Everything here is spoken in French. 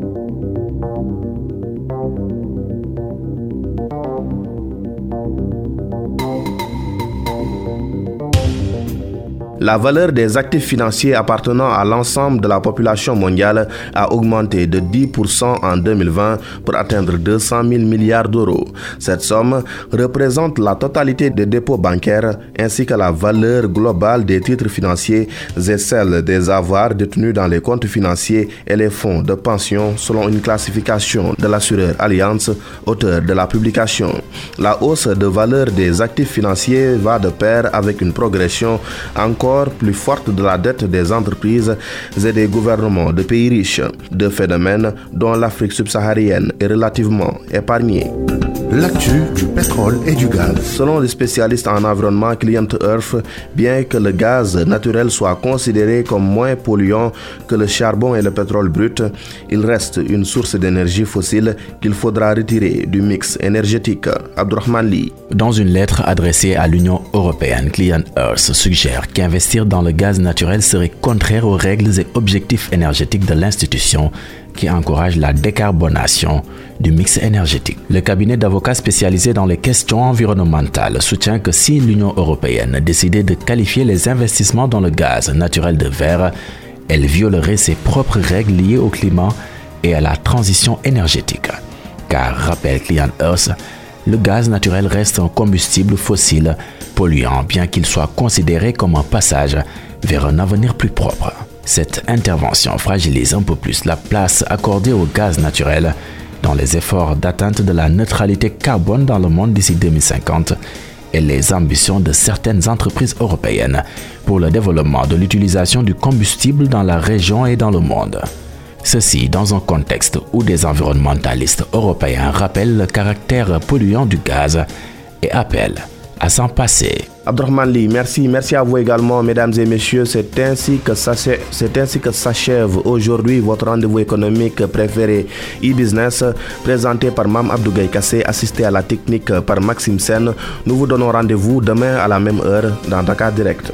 Thank you. La valeur des actifs financiers appartenant à l'ensemble de la population mondiale a augmenté de 10% en 2020 pour atteindre 200 000 milliards d'euros. Cette somme représente la totalité des dépôts bancaires ainsi que la valeur globale des titres financiers et celle des avoirs détenus dans les comptes financiers et les fonds de pension selon une classification de l'assureur Alliance, auteur de la publication. La hausse de valeur des actifs financiers va de pair avec une progression encore plus forte de la dette des entreprises et des gouvernements de pays riches, deux phénomènes dont l'Afrique subsaharienne est relativement épargnée. L'actu du pétrole et du gaz. Selon les spécialistes en environnement Client Earth, bien que le gaz naturel soit considéré comme moins polluant que le charbon et le pétrole brut, il reste une source d'énergie fossile qu'il faudra retirer du mix énergétique. Abdurrahman Lee. Dans une lettre adressée à l'Union européenne, Client Earth suggère qu'investir investir dans le gaz naturel serait contraire aux règles et objectifs énergétiques de l'institution qui encourage la décarbonation du mix énergétique. Le cabinet d'avocats spécialisé dans les questions environnementales soutient que si l'Union européenne décidait de qualifier les investissements dans le gaz naturel de verre, elle violerait ses propres règles liées au climat et à la transition énergétique. Car, rappelle Client Earth, le gaz naturel reste un combustible fossile polluant bien qu'il soit considéré comme un passage vers un avenir plus propre. Cette intervention fragilise un peu plus la place accordée au gaz naturel dans les efforts d'atteinte de la neutralité carbone dans le monde d'ici 2050 et les ambitions de certaines entreprises européennes pour le développement de l'utilisation du combustible dans la région et dans le monde. Ceci dans un contexte où des environnementalistes européens rappellent le caractère polluant du gaz et appellent à s'en passer. Abdurrahman Lee, merci. Merci à vous également, mesdames et messieurs. C'est ainsi que s'achève aujourd'hui votre rendez-vous économique préféré e-business, présenté par Mam Abdougaï Kassé, assisté à la technique par Maxime Sen. Nous vous donnons rendez-vous demain à la même heure dans Dakar Direct.